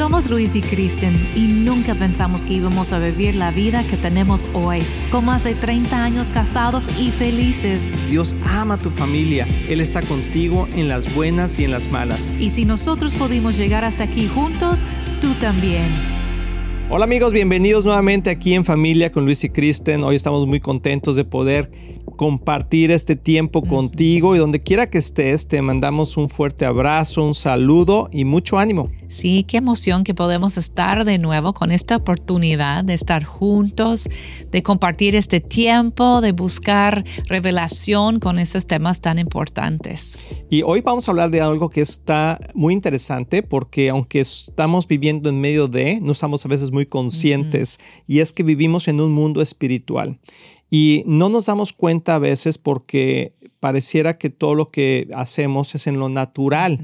Somos Luis y Kristen y nunca pensamos que íbamos a vivir la vida que tenemos hoy, con más de 30 años casados y felices. Dios ama a tu familia, Él está contigo en las buenas y en las malas. Y si nosotros pudimos llegar hasta aquí juntos, tú también. Hola amigos, bienvenidos nuevamente aquí en Familia con Luis y Kristen. Hoy estamos muy contentos de poder compartir este tiempo contigo y donde quiera que estés, te mandamos un fuerte abrazo, un saludo y mucho ánimo. Sí, qué emoción que podemos estar de nuevo con esta oportunidad de estar juntos, de compartir este tiempo, de buscar revelación con esos temas tan importantes. Y hoy vamos a hablar de algo que está muy interesante porque aunque estamos viviendo en medio de, no estamos a veces muy conscientes y es que vivimos en un mundo espiritual. Y no nos damos cuenta a veces porque pareciera que todo lo que hacemos es en lo natural.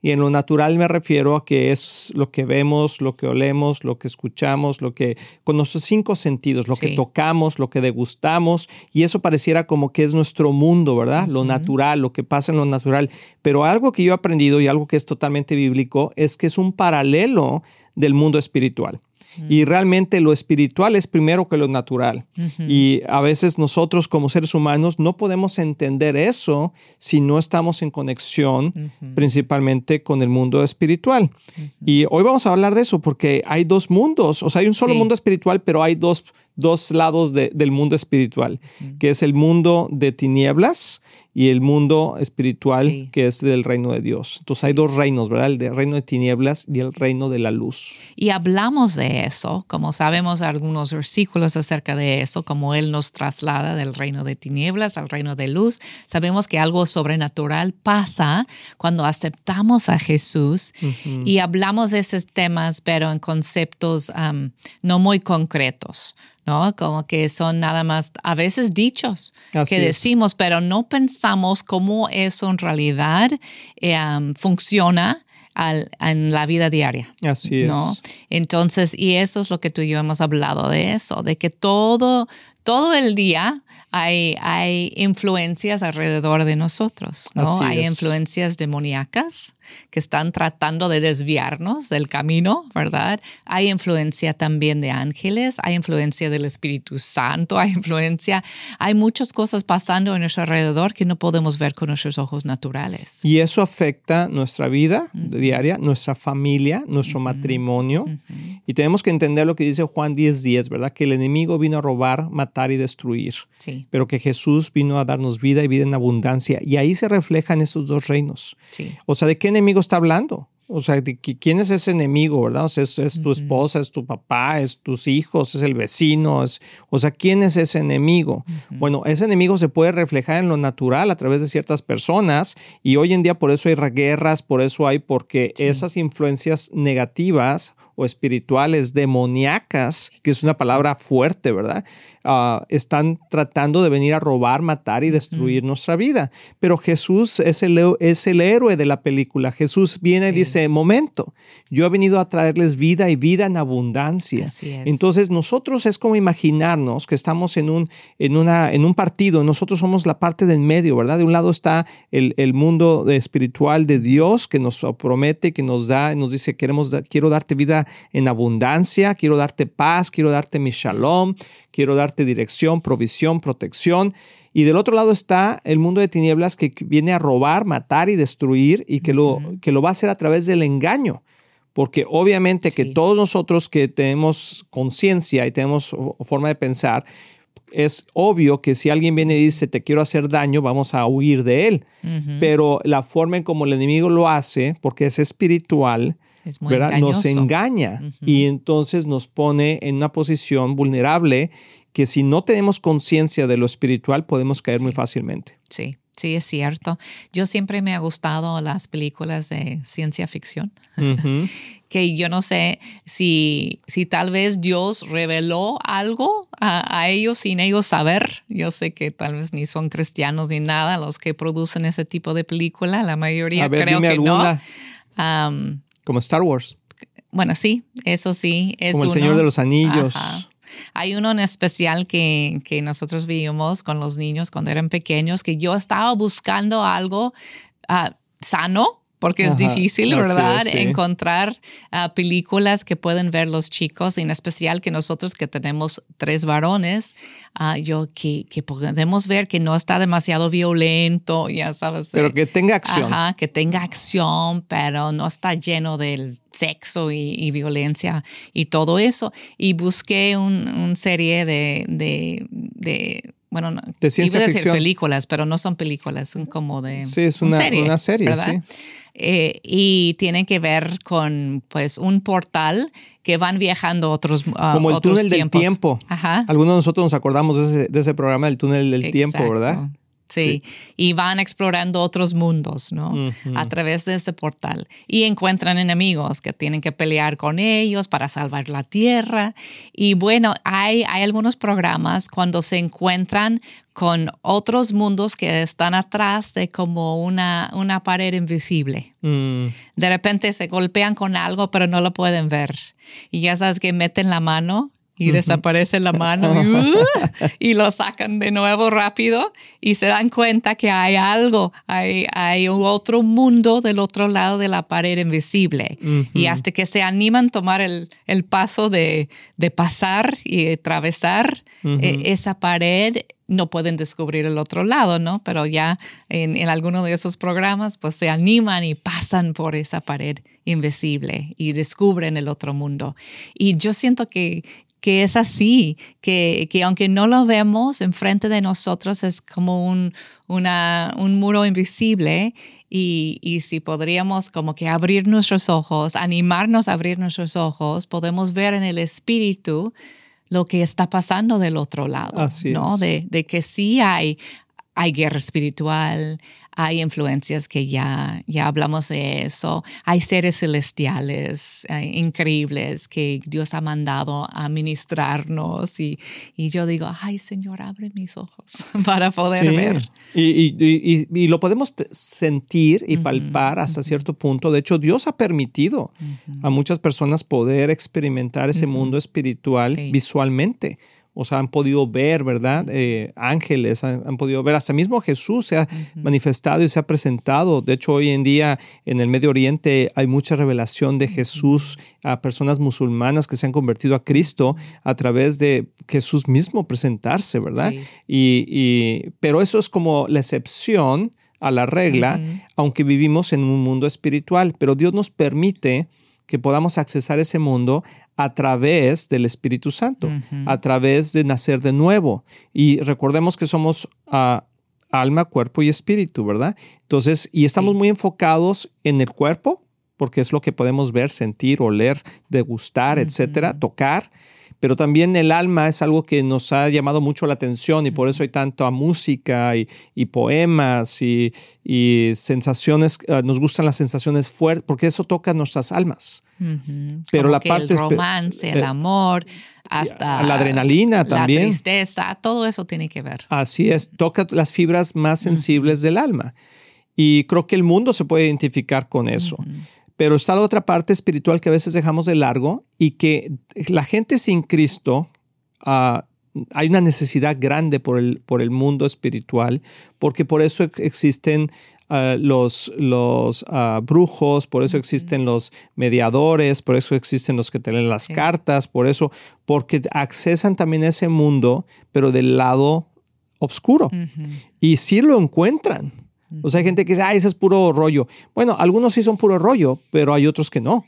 Y en lo natural me refiero a que es lo que vemos, lo que olemos, lo que escuchamos, lo que con nuestros cinco sentidos, lo que tocamos, lo que degustamos. Y eso pareciera como que es nuestro mundo, ¿verdad? Lo natural, lo que pasa en lo natural. Pero algo que yo he aprendido y algo que es totalmente bíblico es que es un paralelo del mundo espiritual. Y realmente lo espiritual es primero que lo natural. Y a veces nosotros como seres humanos no podemos entender eso si no estamos en conexión principalmente con el mundo espiritual. Y hoy vamos a hablar de eso porque hay dos mundos, o sea, hay un solo mundo espiritual, pero hay dos, dos lados del mundo espiritual, que es el mundo de tinieblas y el mundo espiritual que es del reino de Dios. Entonces hay dos reinos, ¿verdad? El reino de tinieblas y el reino de la luz. Y hablamos de eso, como sabemos algunos versículos acerca de eso, como Él nos traslada del reino de tinieblas al reino de luz. Sabemos que algo sobrenatural pasa cuando aceptamos a Jesús y hablamos de esos temas, pero en conceptos no muy concretos. ¿No? Como que son nada más a veces dichos que decimos, pero no pensamos cómo eso en realidad eh, funciona en la vida diaria. Así ¿no? Entonces, y eso es lo que tú y yo hemos hablado de eso, de que todo, todo el día hay, hay influencias alrededor de nosotros, ¿no? hay influencias demoníacas que están tratando de desviarnos del camino, ¿verdad? Hay influencia también de ángeles, hay influencia del Espíritu Santo, hay influencia, hay muchas cosas pasando en nuestro alrededor que no podemos ver con nuestros ojos naturales. Y eso afecta nuestra vida diaria, nuestra familia, nuestro matrimonio. Y tenemos que entender lo que dice Juan 10:10, 10, ¿verdad? Que el enemigo vino a robar, matar y destruir. Sí. Pero que Jesús vino a darnos vida y vida en abundancia. Y ahí se reflejan esos dos reinos. Sí. O sea, ¿de qué enemigo está hablando? O sea, ¿quién es ese enemigo, verdad? O sea, es, tu esposa, es tu papá, es tus hijos, es el vecino. Es, o sea, ¿quién es ese enemigo? Bueno, ese enemigo se puede reflejar en lo natural a través de ciertas personas y hoy en día por eso hay guerras, por eso hay, porque esas influencias negativas o espirituales demoníacas, que es una palabra fuerte, ¿verdad? Ah, están tratando de venir a robar, matar y destruir nuestra vida. Pero Jesús es el, es el héroe de la película. Jesús viene y dice, momento, yo he venido a traerles vida y vida en abundancia. Entonces nosotros es como imaginarnos que estamos en un, en, una, en un partido, nosotros somos la parte del medio, ¿verdad? De un lado está el, el mundo espiritual de Dios que nos promete, que nos da, nos dice, queremos, quiero darte vida en abundancia, quiero darte paz, quiero darte mi shalom, quiero darte dirección, provisión, protección. Y del otro lado está el mundo de tinieblas que viene a robar, matar y destruir y que lo, que lo va a hacer a través del engaño. Porque obviamente que todos nosotros que tenemos conciencia y tenemos forma de pensar, es obvio que si alguien viene y dice te quiero hacer daño, vamos a huir de él. Pero la forma en como el enemigo lo hace, porque es espiritual, nos engaña y entonces nos pone en una posición vulnerable que si no tenemos conciencia de lo espiritual podemos caer muy fácilmente. Sí. Sí, es cierto. Yo siempre me ha gustado las películas de ciencia ficción, que yo no sé si, si tal vez Dios reveló algo a, ellos sin ellos saber. Yo sé que tal vez ni son cristianos ni nada los que producen ese tipo de película, la mayoría creo que no. Como Star Wars. Bueno, sí, eso sí. Es Como El Señor de los Anillos. Hay uno en especial que, que, nosotros vimos con los niños cuando eran pequeños, que yo estaba buscando algo ah, sano porque es difícil, ¿verdad? Encontrar ah, películas que pueden ver los chicos, en especial que nosotros que tenemos tres varones, uh, yo que, que, podemos ver que no está demasiado violento, ya sabes. Pero que tenga acción. Ajá, que tenga acción, pero no está lleno del sexo y, violencia y todo eso. Y busqué una un serie de, de, de bueno, no, de ciencia iba a decir películas, pero no son películas, son como de sí, es una, serie, una serie sí. Eh, y tienen que ver con pues un portal que van viajando otros uh, como el túnel del tiempo. Ajá. Algunos de nosotros nos acordamos de ese, de ese programa del túnel del tiempo, ¿verdad? Sí. y van explorando otros mundos, ¿no? A través de ese portal. Y encuentran enemigos que tienen que pelear con ellos para salvar la tierra. Y bueno, hay, hay algunos programas cuando se encuentran con otros mundos que están atrás de como una, una pared invisible. Mm. De repente se golpean con algo, pero no lo pueden ver. Y ya sabes que meten la mano y desaparece la mano uh, y, lo sacan de nuevo rápido y se dan cuenta que hay algo, hay, hay otro mundo del otro lado de la pared invisible. Y hasta que se animan a tomar el, el paso de, de, pasar y atravesar eh, esa pared, no pueden descubrir el otro lado, ¿no? Pero ya en, en alguno de esos programas, pues se animan y pasan por esa pared invisible y descubren el otro mundo. Y yo siento que, que es así, que, que, aunque no lo vemos enfrente de nosotros, es como un, una, un muro invisible y, y, si podríamos como que abrir nuestros ojos, animarnos a abrir nuestros ojos, podemos ver en el espíritu lo que está pasando del otro lado, ¿no? De, de, que sí hay, hay guerra espiritual, hay influencias que ya, ya hablamos de eso, hay seres celestiales eh, increíbles que Dios ha mandado a ministrarnos y, y, yo digo, ay Señor, abre mis ojos para poder ver. Y, y, y, lo podemos sentir y palpar hasta cierto punto. De hecho, Dios ha permitido a muchas personas poder experimentar ese mundo espiritual visualmente o sea, han podido ver, ¿verdad? Eh, ángeles, han, podido ver, hasta mismo Jesús se ha manifestado y se ha presentado. De hecho, hoy en día en el Medio Oriente hay mucha revelación de Jesús a personas musulmanas que se han convertido a Cristo a través de Jesús mismo presentarse, ¿verdad? Y, pero eso es como la excepción a la regla, aunque vivimos en un mundo espiritual, pero Dios nos permite que podamos accesar ese mundo a través del Espíritu Santo, a través de nacer de nuevo. Y recordemos que somos ah, alma, cuerpo y espíritu, ¿verdad? Entonces, y estamos muy enfocados en el cuerpo, porque es lo que podemos ver, sentir, oler, degustar, etcétera, tocar pero también el alma es algo que nos ha llamado mucho la atención y por eso hay tanta música y, poemas y, sensaciones, ah, nos gustan las sensaciones fuertes, porque eso toca nuestras almas. Pero la parte... El romance, el eh, amor, hasta... La adrenalina también. La tristeza, todo eso tiene que ver. Así es, toca las fibras más sensibles del alma. Y creo que el mundo se puede identificar con eso. Pero está la otra parte espiritual que a veces dejamos de largo y que la gente sin Cristo, ah, hay una necesidad grande por el, por el mundo espiritual, porque por eso existen ah, los, los ah, brujos, por eso existen los mediadores, por eso existen los que tienen las cartas, por eso, porque accesan también a ese mundo, pero del lado oscuro. Y sí lo encuentran. O sea, hay gente que dice, ah, ese es puro rollo. Bueno, algunos sí son puro rollo, pero hay otros que no,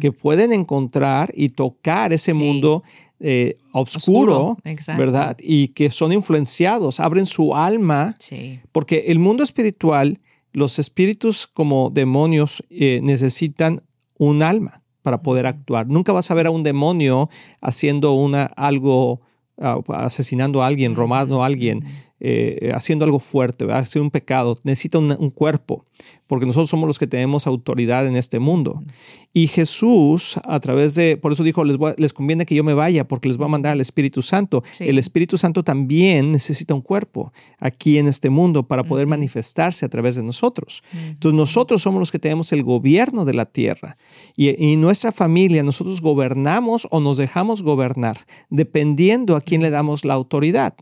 que pueden encontrar y tocar ese mundo eh, oscuro, ¿verdad? Y que son influenciados, abren su alma, porque el mundo espiritual, los espíritus como demonios eh, necesitan un alma para poder actuar. Nunca vas a ver a un demonio haciendo una, algo, ah, asesinando a alguien, robando a alguien. Eh, haciendo algo fuerte, haciendo un pecado, necesita un, cuerpo, porque nosotros somos los que tenemos autoridad en este mundo. Y Jesús, a través de, por eso dijo, les, les conviene que yo me vaya, porque les voy a mandar al Espíritu Santo. El Espíritu Santo también necesita un cuerpo aquí en este mundo para poder manifestarse a través de nosotros. Entonces nosotros somos los que tenemos el gobierno de la tierra. Y, y nuestra familia, nosotros gobernamos o nos dejamos gobernar, dependiendo a quién le damos la autoridad.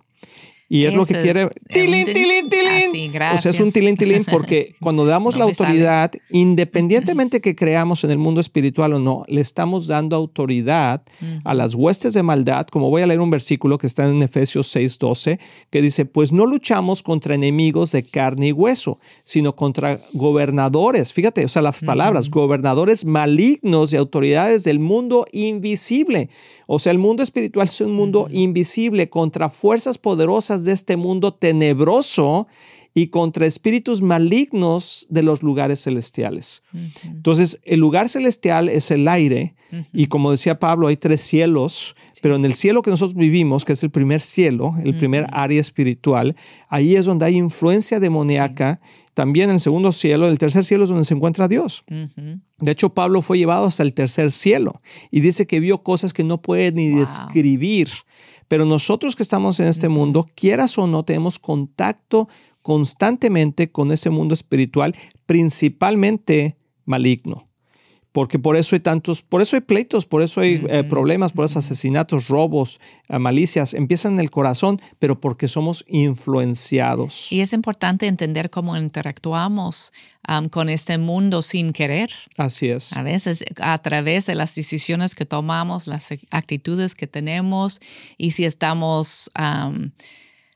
Y es lo que quiere. ¡Tilín, tilín, tilín! Así, O gracias. sea, es un tilín, tilín, porque cuando damos No la autoridad, independientemente que creamos en el mundo espiritual o no, le estamos dando autoridad a las huestes de maldad. Como voy a leer un versículo que está en Efesios 6:12, que dice: Pues no luchamos contra enemigos de carne y hueso, sino contra gobernadores. Fíjate, o sea, las palabras, gobernadores malignos y autoridades del mundo invisible. O sea, el mundo espiritual es un mundo invisible contra fuerzas poderosas de este mundo tenebroso y contra espíritus malignos de los lugares celestiales. Entonces, el lugar celestial es el aire y como decía Pablo, hay tres cielos, pero en el cielo que nosotros vivimos, que es el primer cielo, el primer área espiritual, ahí es donde hay influencia demoníaca. También en el segundo cielo, el tercer cielo es donde se encuentra Dios. De hecho, Pablo fue llevado hasta el tercer cielo y dice que vio cosas que no puede ni Wow. describir. Pero nosotros que estamos en este mundo, quieras o no, tenemos contacto constantemente con ese mundo espiritual, principalmente maligno. Porque por eso hay tantos, por eso hay pleitos, por eso hay eh, problemas, por esos asesinatos, robos, eh, malicias, empiezan en el corazón, pero porque somos influenciados. Y es importante entender cómo interactuamos am, con este mundo sin querer. Así es. A veces a través de las decisiones que tomamos, las actitudes que tenemos y si estamos am,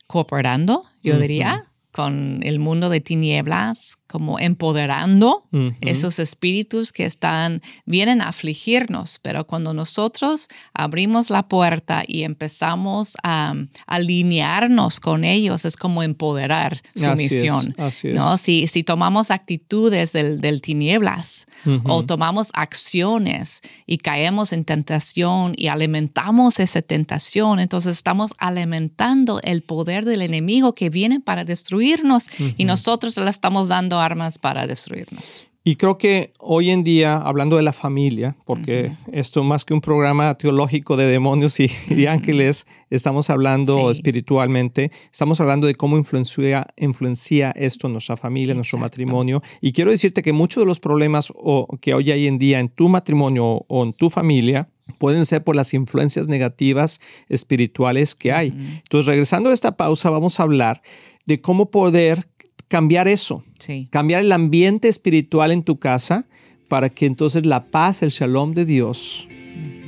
cooperando, yo diría, con el mundo de tinieblas, como empoderando Ujú. esos espíritus que están, vienen a afligirnos, pero cuando nosotros abrimos la puerta y empezamos a, alinearnos con ellos, es como empoderar su Así es, misión. así es. ¿no? Si, si tomamos actitudes del, del tinieblas o tomamos acciones y caemos en tentación y alimentamos esa tentación, entonces estamos alimentando el poder del enemigo que viene para destruirnos y nosotros le estamos dando armas para destruirnos. Y creo que hoy en día, hablando de la familia, porque esto más que un programa teológico de demonios y, ángeles, estamos hablando Sí. espiritualmente, estamos hablando de cómo influencia, influencia esto en nuestra familia, en nuestro matrimonio. Y quiero decirte que muchos de los problemas o, que hoy hay en día en tu matrimonio o en tu familia pueden ser por las influencias negativas espirituales que hay. Entonces, regresando a esta pausa, vamos a hablar de cómo poder cambiar eso Sí. cambiar el ambiente espiritual en tu casa para que entonces la paz, el shalom de Dios,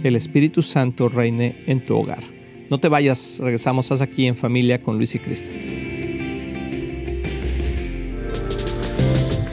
el Espíritu Santo reine en tu hogar. No te vayas, regresamos hasta aquí en familia con Luis y Cristian.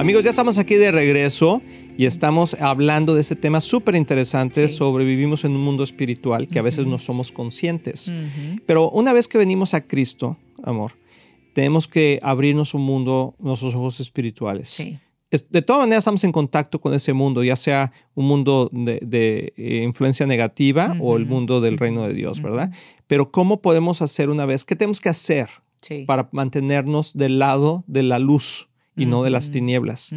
Amigos, ya estamos aquí de regreso y estamos hablando de este tema súper interesante Sí. sobre vivimos en un mundo espiritual que a veces no somos conscientes. Pero una vez que venimos a Cristo, amor, tenemos que abrirnos un mundo, nuestros ojos espirituales. Sí. De todas maneras estamos en contacto con ese mundo, ya sea un mundo de, de, eh, influencia negativa o el mundo del reino de Dios, ¿verdad? Pero ¿cómo podemos hacer una vez? ¿Qué tenemos que hacer Sí. para mantenernos del lado de la luz y no de las tinieblas?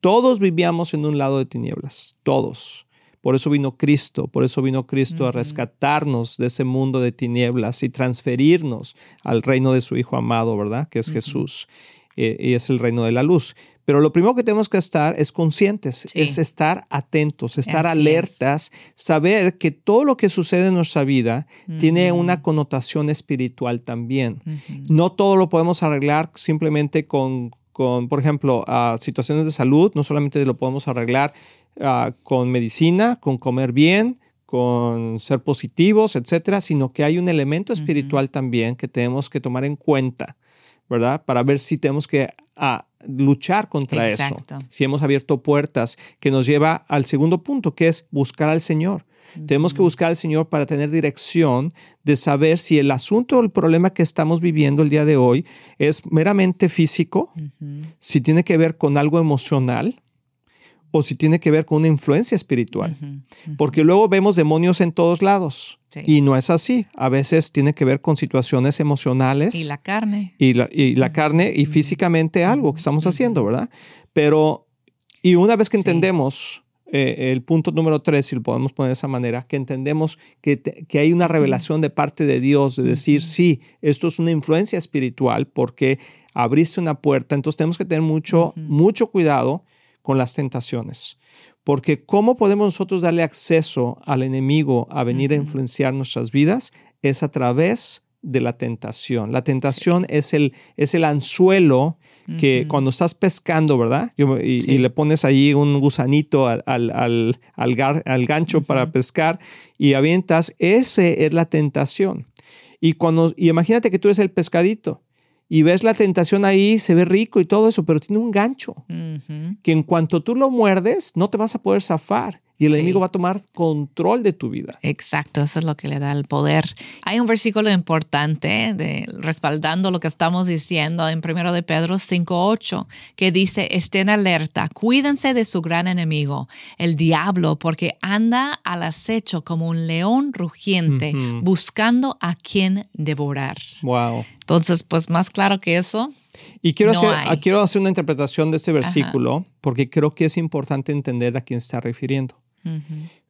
Todos vivíamos en un lado de tinieblas, todos. Por eso vino Cristo, por eso vino Cristo a rescatarnos de ese mundo de tinieblas y transferirnos al reino de su Hijo amado, ¿verdad? Que es Jesús. Eh, y es el reino de la luz. Pero lo primero que tenemos que estar es conscientes, Sí. es estar atentos, estar Así alertas, saber que todo lo que sucede en nuestra vida tiene una connotación espiritual también. No todo lo podemos arreglar simplemente con, con por ejemplo, situaciones de salud, no solamente lo podemos arreglar ah, con medicina, con comer bien, con ser positivos, etcétera, sino que hay un elemento espiritual también que tenemos que tomar en cuenta, ¿verdad? Para ver si tenemos que ah, luchar contra Exacto. eso. Si hemos abierto puertas, que nos lleva al segundo punto, que es buscar al Señor. Tenemos que buscar al Señor para tener dirección de saber si el asunto o el problema que estamos viviendo el día de hoy es meramente físico, si tiene que ver con algo emocional o si tiene que ver con una influencia espiritual. Porque luego vemos demonios en todos lados. Y no es así. A veces tiene que ver con situaciones emocionales. Y la carne. Y la, y la carne y físicamente algo que estamos haciendo, ¿verdad? Pero, y una vez que entendemos eh, el punto número tres, si lo podemos poner de esa manera, que entendemos que, que hay una revelación de parte de Dios de decir, sí, esto es una influencia espiritual porque abriste una puerta. Entonces tenemos que tener mucho, mucho cuidado con las tentaciones. Porque ¿cómo podemos nosotros darle acceso al enemigo a venir a influenciar nuestras vidas? Es a través de la tentación. La tentación es, el, es el anzuelo que cuando estás pescando, ¿verdad? Y, le pones ahí un gusanito al, al, al, gancho para pescar y avientas, ese es la tentación. Y, cuando, y imagínate que tú eres el pescadito y ves la tentación ahí, se ve rico y todo eso, pero tiene un gancho que en cuanto tú lo muerdes, no te vas a poder zafar y el enemigo va a tomar control de tu vida. Exacto, eso es lo que le da el poder. Hay un versículo importante de, respaldando lo que estamos diciendo en 1 de Pedro 5.8 que dice, estén alerta, cuídense de su gran enemigo, el diablo, porque anda al acecho como un león rugiente, buscando a quien devorar. Wow. Entonces, pues más claro que eso, y quiero, hacer, quiero hacer una interpretación de este versículo porque creo que es importante entender a quién está refiriendo.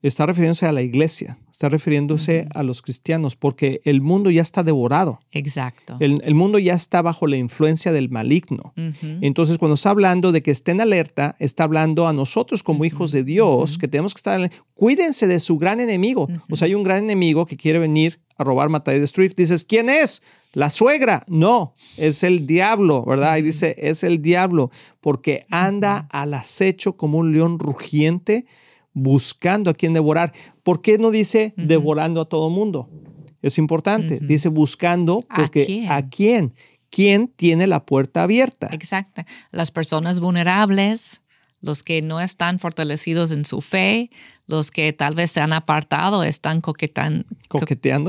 Está refiriéndose a la iglesia, está refiriéndose a los cristianos, porque el mundo ya está devorado. Exacto. El, mundo ya está bajo la influencia del maligno. Entonces, cuando está hablando de que estén alerta, está hablando a nosotros como hijos de Dios, que tenemos que estar, cuídense de su gran enemigo. O sea, hay un gran enemigo que quiere venir a robar, matar y destruir. Dices, ¿quién es? La suegra. No, es el diablo, ¿verdad? Y dice, es el diablo, porque anda al acecho como un león rugiente buscando a quien devorar. ¿Por qué no dice devorando a todo mundo? Es importante. Dice buscando porque ¿A quién? quién? tiene la puerta abierta? Exacto. Las personas vulnerables, los que no están fortalecidos en su fe, los que tal vez se han apartado, están coqueteando,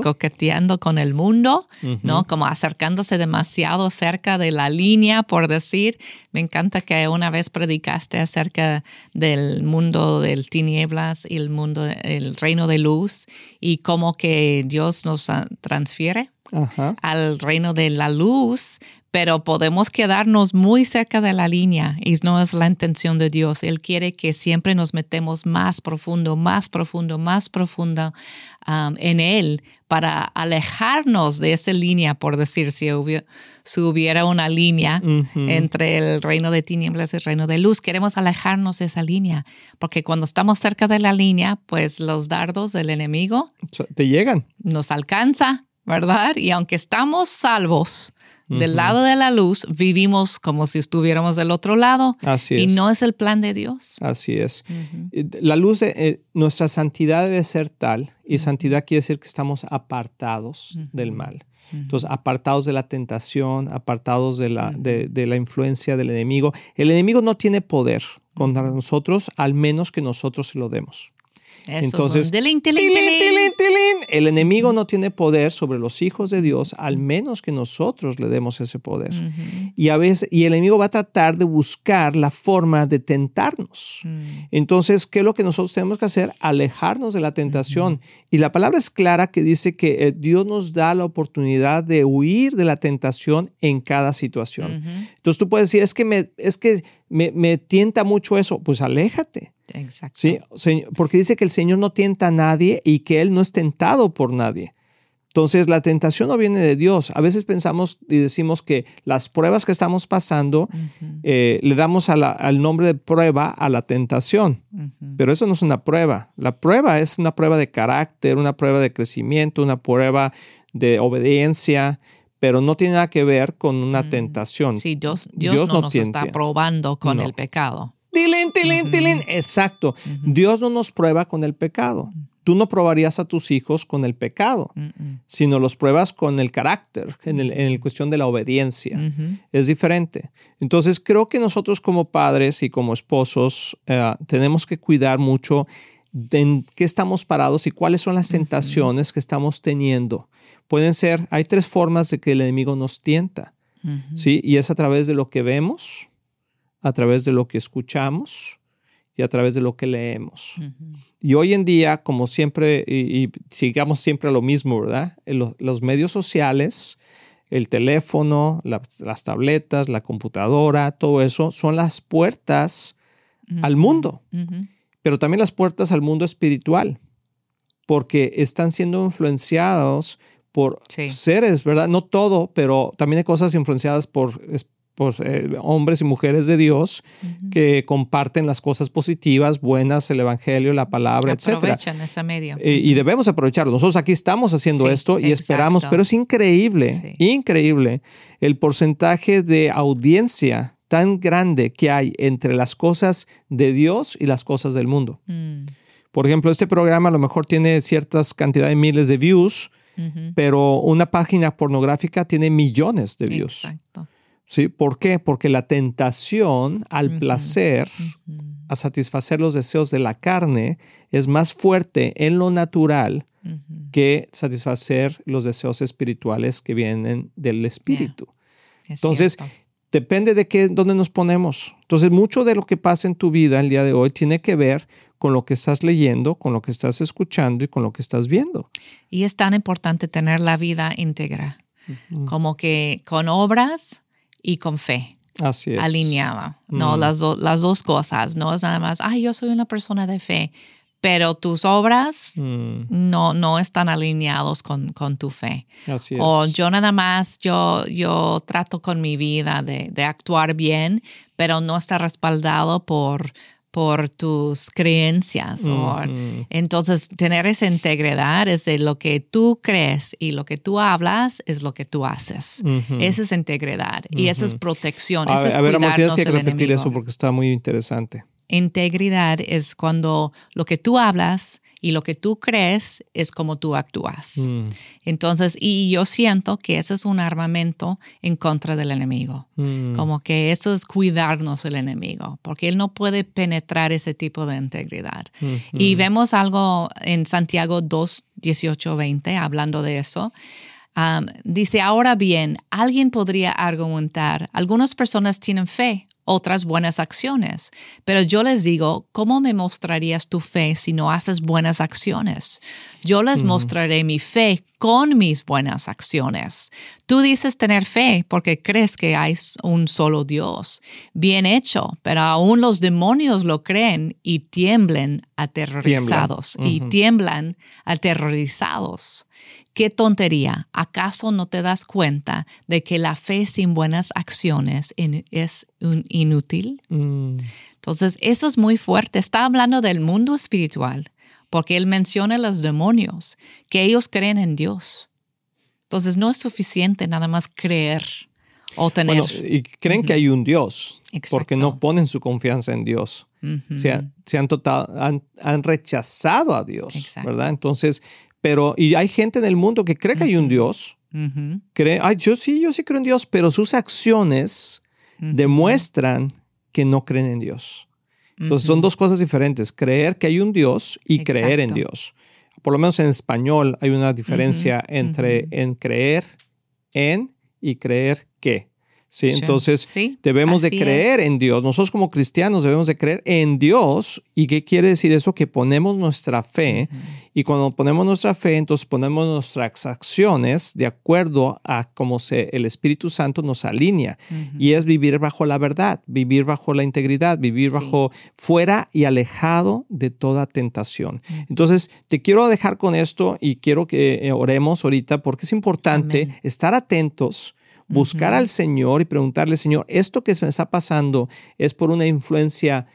coqueteando con el mundo, ¿no? Como acercándose demasiado cerca de la línea, por decir. Me encanta que una vez predicaste acerca del mundo del tinieblas y el mundo, el reino de luz y cómo que Dios nos transfiere al reino de la luz, pero podemos quedarnos muy cerca de la línea y no es la intención de Dios. Él quiere que siempre nos metemos más profundo, más profundo, más profundo um, en Él para alejarnos de esa línea, por decir, si hubiera, una línea entre el reino de tinieblas y el reino de luz. Queremos alejarnos de esa línea, porque cuando estamos cerca de la línea, pues los dardos del enemigo te llegan. Nos alcanza, ¿verdad? Y aunque estamos salvos, del lado de la luz, vivimos como si estuviéramos del otro lado. Así es. Y no es el plan de Dios. Así es. La luz, de, eh, nuestra santidad debe ser tal, y santidad quiere decir que estamos apartados del mal. Entonces, apartados de la tentación, apartados de la, de, de la influencia del enemigo. El enemigo no tiene poder contra nosotros, al menos que nosotros se lo demos. Entonces, el enemigo no tiene poder sobre los hijos de Dios, al menos que nosotros le demos ese poder. Y a veces, y el enemigo va a tratar de buscar la forma de tentarnos. Mm. Entonces, ¿qué es lo que nosotros tenemos que hacer? Alejarnos de la tentación. Y la palabra es clara que dice que eh, Dios nos da la oportunidad de huir de la tentación en cada situación. Entonces tú puedes decir, es que me, es que me, me tienta mucho eso. Pues aléjate. Exacto. Sí, porque dice que el Señor no tienta a nadie y que Él no es tentado por nadie. Entonces, la tentación no viene de Dios. A veces pensamos y decimos que las pruebas que estamos pasando eh, le damos al nombre de prueba a la tentación, pero eso no es una prueba. La prueba es una prueba de carácter, una prueba de crecimiento, una prueba de obediencia, pero no tiene nada que ver con una tentación. Sí, Dios, Dios, no, nos está probando con el pecado. Tilín, tilín, tilín. Exacto. Dios no nos prueba con el pecado. Tú no probarías a tus hijos con el pecado, sino los pruebas con el carácter, en el, cuestión de la obediencia. Es diferente. Entonces, creo que nosotros como padres y como esposos eh, tenemos que cuidar mucho de en qué estamos parados y cuáles son las tentaciones que estamos teniendo. Pueden ser, hay tres formas de que el enemigo nos tienta, ¿sí? Y es a través de lo que vemos, a través de lo que escuchamos y a través de lo que leemos. Y hoy en día, como siempre, y, sigamos siempre a lo mismo, ¿verdad? Los, medios sociales, el teléfono, las tabletas, la computadora, todo eso son las puertas al mundo, pero también las puertas al mundo espiritual, porque están siendo influenciados por seres, ¿verdad? No todo, pero también hay cosas influenciadas por eh, hombres y mujeres de Dios que comparten las cosas positivas, buenas, el Evangelio, la palabra, etc. Aprovechan ese medio. Eh, y debemos aprovecharlo. Nosotros aquí estamos haciendo esto y esperamos, pero es increíble, increíble el porcentaje de audiencia tan grande que hay entre las cosas de Dios y las cosas del mundo. Mm. Por ejemplo, este programa a lo mejor tiene ciertas cantidades de miles de views, pero una página pornográfica tiene millones de views. Exacto. ¿Sí? ¿Por qué? Porque la tentación al placer, a satisfacer los deseos de la carne, es más fuerte en lo natural que satisfacer los deseos espirituales que vienen del espíritu. Entonces, depende de qué, dónde nos ponemos. Entonces, mucho de lo que pasa en tu vida el día de hoy tiene que ver con lo que estás leyendo, con lo que estás escuchando y con lo que estás viendo. Y es tan importante tener la vida íntegra, como que con obras y con fe. Así es. Alineada. No, mm. las, las dos cosas. No es nada más, ay, yo soy una persona de fe, pero tus obras mm. no, no están alineados con, con tu fe. Así es. O yo nada más, yo, yo trato con mi vida de, de actuar bien, pero no está respaldado por por tus creencias. entonces, tener esa integridad es de lo que tú crees y lo que tú hablas es lo que tú haces. Esa es integridad y esa es protección. A, es ver, amor, tienes que repetir eso porque está muy interesante. Integridad es cuando lo que tú hablas y lo que tú crees es como tú actúas. Mm. Entonces, y yo siento que ese es un armamento en contra del enemigo. Mm. Como que eso es cuidarnos del enemigo, porque él no puede penetrar ese tipo de integridad. Y vemos algo en Santiago 2, 18, 20, hablando de eso. Um, dice, ahora bien, alguien podría argumentar, algunas personas tienen fe, otras buenas acciones. Pero yo les digo, ¿cómo me mostrarías tu fe si no haces buenas acciones? Yo les mostraré mi fe con mis buenas acciones. Tú dices tener fe porque crees que hay un solo Dios. Bien hecho, pero aún los demonios lo creen y tiemblen aterrorizados. Y tiemblan aterrorizados. Qué tontería. ¿Acaso no te das cuenta de que la fe sin buenas acciones es inútil? Mm. Entonces, eso es muy fuerte. Está hablando del mundo espiritual, porque él menciona a los demonios, que ellos creen en Dios. Entonces, no es suficiente nada más creer o tener. y creen que hay un Dios, porque no ponen su confianza en Dios. se, han, total, han, rechazado a Dios, ¿verdad? Entonces, pero, y hay gente en el mundo que cree que hay un Dios, cree, ay, yo sí, yo sí creo en Dios, pero sus acciones demuestran que no creen en Dios. Entonces son dos cosas diferentes, creer que hay un Dios y creer en Dios. Por lo menos en español hay una diferencia entre en creer en y creer que. ¿Sí? Entonces, debemos de creer en Dios. Nosotros como cristianos debemos de creer en Dios. ¿Y qué quiere decir eso? Que ponemos nuestra fe. Y cuando ponemos nuestra fe, entonces ponemos nuestras acciones de acuerdo a cómo se, el Espíritu Santo nos alinea. Y es vivir bajo la verdad, vivir bajo la integridad, vivir bajo fuera y alejado de toda tentación. Entonces, te quiero dejar con esto y quiero que eh, oremos ahorita porque es importante estar atentos buscar al Señor y preguntarle, Señor, esto que me está pasando es por una influencia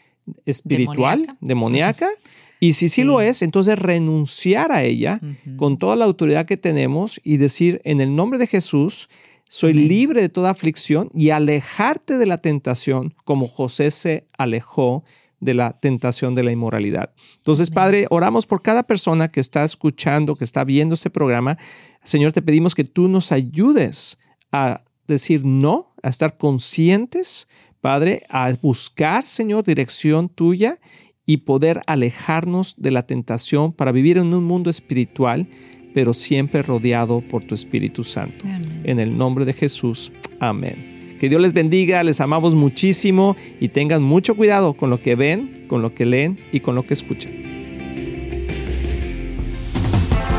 espiritual, demoníaca. Y si sí, lo es, entonces renunciar a ella con toda la autoridad que tenemos y decir, en el nombre de Jesús, soy libre de toda aflicción y alejarte de la tentación como José se alejó de la tentación de la inmoralidad. Entonces, Padre, oramos por cada persona que está escuchando, que está viendo este programa. Señor, te pedimos que tú nos ayudes a decir no, a estar conscientes, Padre, a buscar, Señor, dirección tuya y poder alejarnos de la tentación para vivir en un mundo espiritual, pero siempre rodeado por tu Espíritu Santo. En el nombre de Jesús. Amén. Que Dios les bendiga, les amamos muchísimo y tengan mucho cuidado con lo que ven con lo que leen y con lo que escuchan.